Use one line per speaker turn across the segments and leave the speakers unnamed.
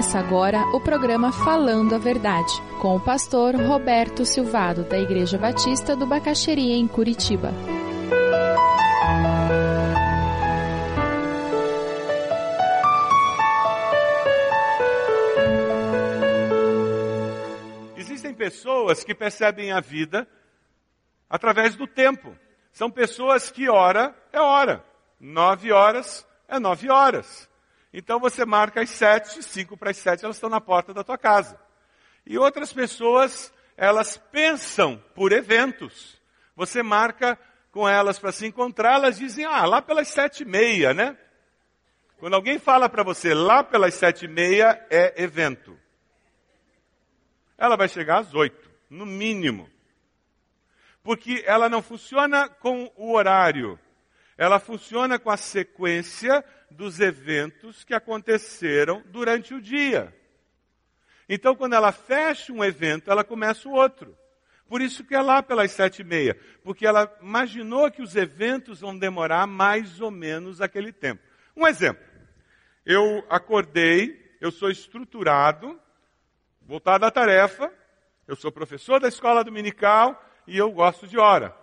Começa agora o programa Falando a Verdade, com o pastor Roberto Silvado, da Igreja Batista do Bacaxeria, em Curitiba.
Existem pessoas que percebem a vida através do tempo. São pessoas que hora é hora. Nove horas é nove horas. Então você marca às sete, cinco para as sete, elas estão na porta da tua casa. E outras pessoas, elas pensam por eventos. Você marca com elas para se encontrar, elas dizem, ah, lá pelas sete e meia, né? Quando alguém fala para você lá pelas sete e meia, é evento. Ela vai chegar às oito, no mínimo. Porque ela não funciona com o horário. Ela funciona com a sequência dos eventos que aconteceram durante o dia. Então, quando ela fecha um evento, ela começa o outro. Por isso que é lá pelas sete e meia, porque ela imaginou que os eventos vão demorar mais ou menos aquele tempo. Um exemplo. Eu acordei, eu sou estruturado, voltado à tarefa, eu sou professor da escola dominical e eu gosto de hora.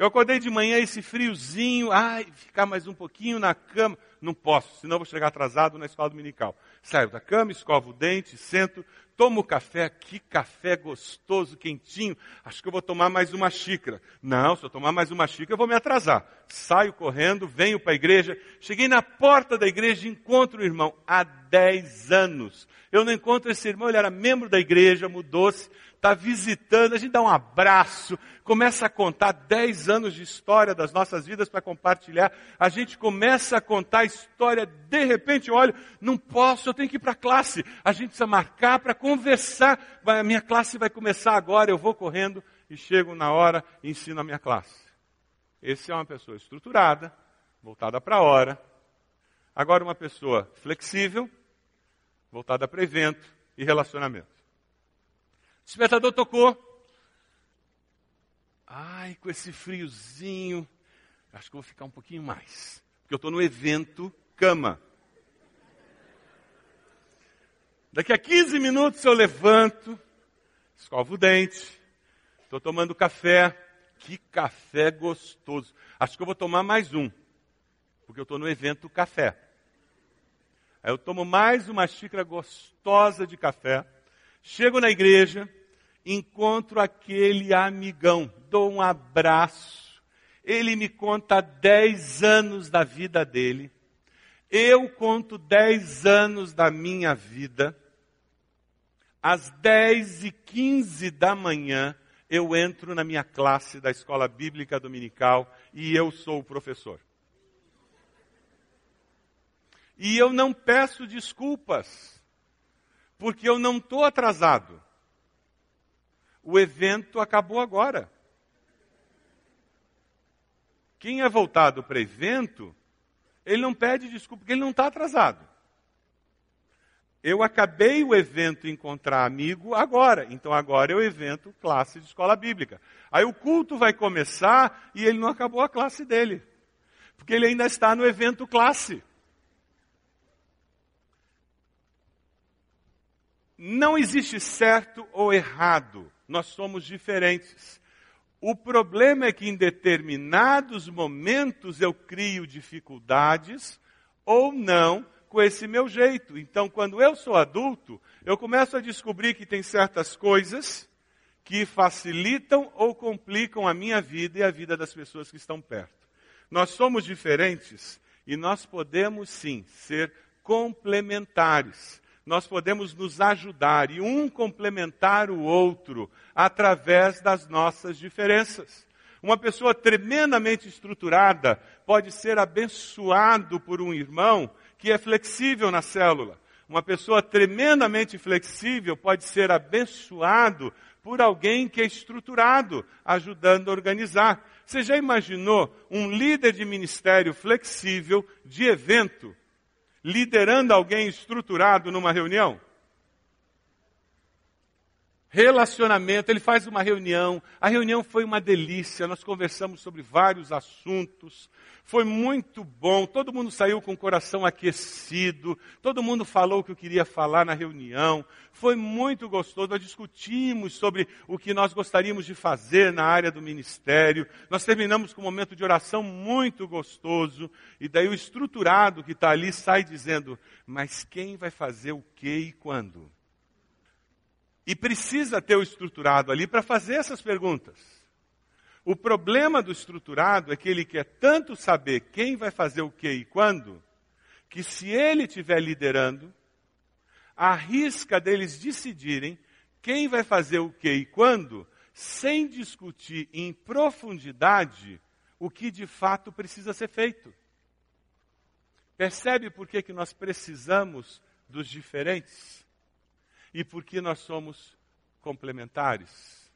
Eu acordei de manhã esse friozinho, ai, ficar mais um pouquinho na cama. Não posso, senão vou chegar atrasado na escola dominical. Saio da cama, escovo o dente, sento, tomo café. Que café gostoso, quentinho. Acho que eu vou tomar mais uma xícara. Não, se eu tomar mais uma xícara, eu vou me atrasar. Saio correndo, venho para a igreja. Cheguei na porta da igreja e encontro o irmão há 10 anos. Eu não encontro esse irmão, ele era membro da igreja, mudou-se está visitando, a gente dá um abraço, começa a contar 10 anos de história das nossas vidas para compartilhar, a gente começa a contar a história, de repente, olha, não posso, eu tenho que ir para a classe, a gente precisa marcar para conversar, a minha classe vai começar agora, eu vou correndo e chego na hora e ensino a minha classe. Esse é uma pessoa estruturada, voltada para a hora. Agora uma pessoa flexível, voltada para evento e relacionamento. Despertador tocou. Ai, com esse friozinho, acho que vou ficar um pouquinho mais. Porque eu estou no evento cama. Daqui a 15 minutos eu levanto, escovo o dente, estou tomando café. Que café gostoso. Acho que eu vou tomar mais um, porque eu estou no evento café. Aí eu tomo mais uma xícara gostosa de café, chego na igreja, encontro aquele amigão, dou um abraço. Ele me conta 10 anos da vida dele. Eu conto 10 anos da minha vida. Às 10 e 15 da manhã, eu entro na minha classe da escola bíblica dominical e eu sou o professor. E eu não peço desculpas, porque eu não estou atrasado. O evento acabou agora. Quem é voltado para evento, ele não pede desculpa, porque ele não está atrasado. Eu acabei o evento encontrar amigo agora, então agora é o evento classe de escola bíblica. Aí o culto vai começar e ele não acabou a classe dele, porque ele ainda está no evento classe. Não existe certo ou errado nós somos diferentes. O problema é que em determinados momentos eu crio dificuldades ou não com esse meu jeito. Então, quando eu sou adulto, eu começo a descobrir que tem certas coisas que facilitam ou complicam a minha vida e a vida das pessoas que estão perto. Nós somos diferentes e nós podemos sim ser complementares nós podemos nos ajudar e um complementar o outro através das nossas diferenças. Uma pessoa tremendamente estruturada pode ser abençoado por um irmão que é flexível na célula. Uma pessoa tremendamente flexível pode ser abençoado por alguém que é estruturado, ajudando a organizar. Você já imaginou um líder de ministério flexível de evento liderando alguém estruturado numa reunião? Relacionamento. Ele faz uma reunião. A reunião foi uma delícia. Nós conversamos sobre vários assuntos. Foi muito bom. Todo mundo saiu com o coração aquecido. Todo mundo falou o que eu queria falar na reunião. Foi muito gostoso. Nós discutimos sobre o que nós gostaríamos de fazer na área do ministério. Nós terminamos com um momento de oração muito gostoso. E daí o estruturado que está ali sai dizendo: Mas quem vai fazer o que e quando? E precisa ter o estruturado ali para fazer essas perguntas. O problema do estruturado é que ele quer tanto saber quem vai fazer o que e quando, que se ele estiver liderando, arrisca deles decidirem quem vai fazer o que e quando, sem discutir em profundidade o que de fato precisa ser feito. Percebe por que, que nós precisamos dos diferentes? E porque nós somos complementares.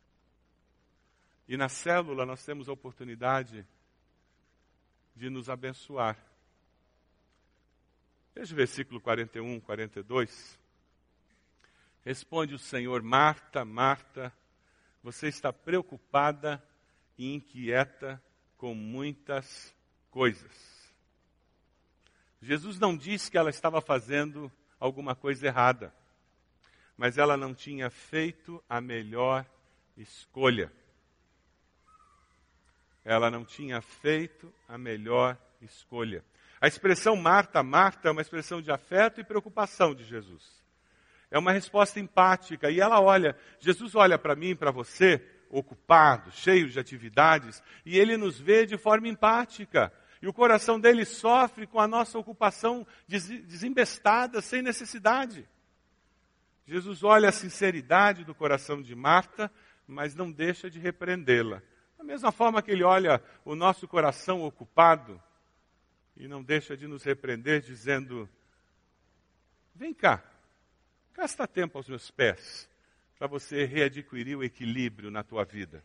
E na célula nós temos a oportunidade de nos abençoar. Veja o versículo 41, 42. Responde o Senhor, Marta, Marta, você está preocupada e inquieta com muitas coisas. Jesus não disse que ela estava fazendo alguma coisa errada mas ela não tinha feito a melhor escolha. Ela não tinha feito a melhor escolha. A expressão Marta, Marta é uma expressão de afeto e preocupação de Jesus. É uma resposta empática e ela olha, Jesus olha para mim, para você, ocupado, cheio de atividades, e ele nos vê de forma empática. E o coração dele sofre com a nossa ocupação desembestada, sem necessidade. Jesus olha a sinceridade do coração de Marta, mas não deixa de repreendê-la. Da mesma forma que ele olha o nosso coração ocupado e não deixa de nos repreender, dizendo: Vem cá, gasta tempo aos meus pés, para você readquirir o equilíbrio na tua vida.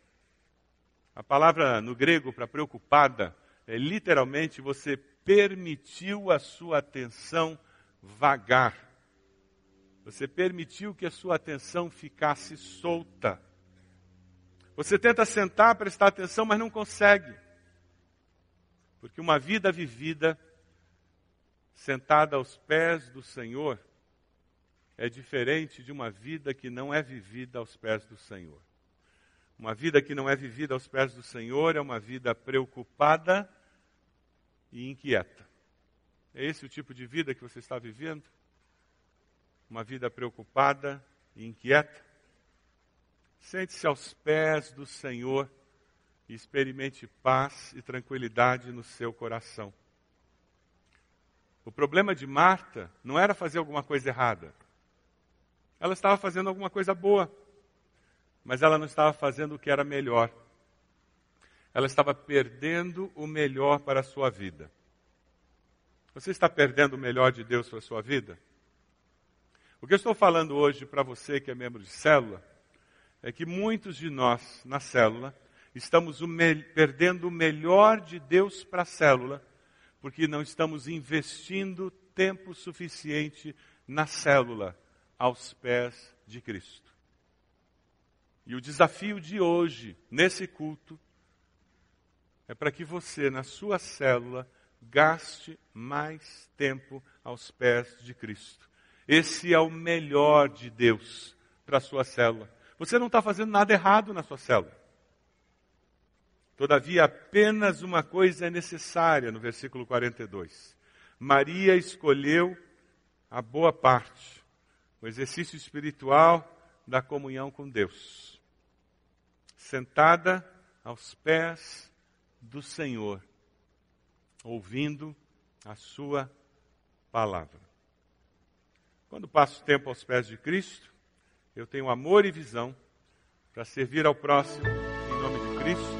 A palavra no grego para preocupada é literalmente você permitiu a sua atenção vagar você permitiu que a sua atenção ficasse solta. Você tenta sentar, prestar atenção, mas não consegue. Porque uma vida vivida, sentada aos pés do Senhor, é diferente de uma vida que não é vivida aos pés do Senhor. Uma vida que não é vivida aos pés do Senhor é uma vida preocupada e inquieta. É esse o tipo de vida que você está vivendo? Uma vida preocupada e inquieta? Sente-se aos pés do Senhor e experimente paz e tranquilidade no seu coração. O problema de Marta não era fazer alguma coisa errada. Ela estava fazendo alguma coisa boa, mas ela não estava fazendo o que era melhor. Ela estava perdendo o melhor para a sua vida. Você está perdendo o melhor de Deus para a sua vida? O que eu estou falando hoje para você que é membro de célula é que muitos de nós na célula estamos o perdendo o melhor de Deus para a célula porque não estamos investindo tempo suficiente na célula aos pés de Cristo. E o desafio de hoje, nesse culto, é para que você, na sua célula, gaste mais tempo aos pés de Cristo. Esse é o melhor de Deus para a sua célula. Você não está fazendo nada errado na sua célula. Todavia, apenas uma coisa é necessária no versículo 42. Maria escolheu a boa parte, o exercício espiritual da comunhão com Deus. Sentada aos pés do Senhor, ouvindo a Sua palavra. Quando passo tempo aos pés de Cristo, eu tenho amor e visão para servir ao próximo em nome de Cristo,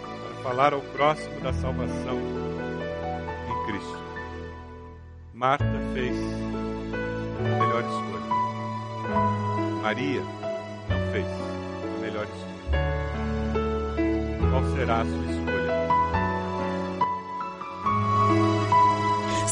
para falar ao próximo da salvação em Cristo. Marta fez a melhor escolha. Maria não fez a melhor escolha. Qual será a sua escolha?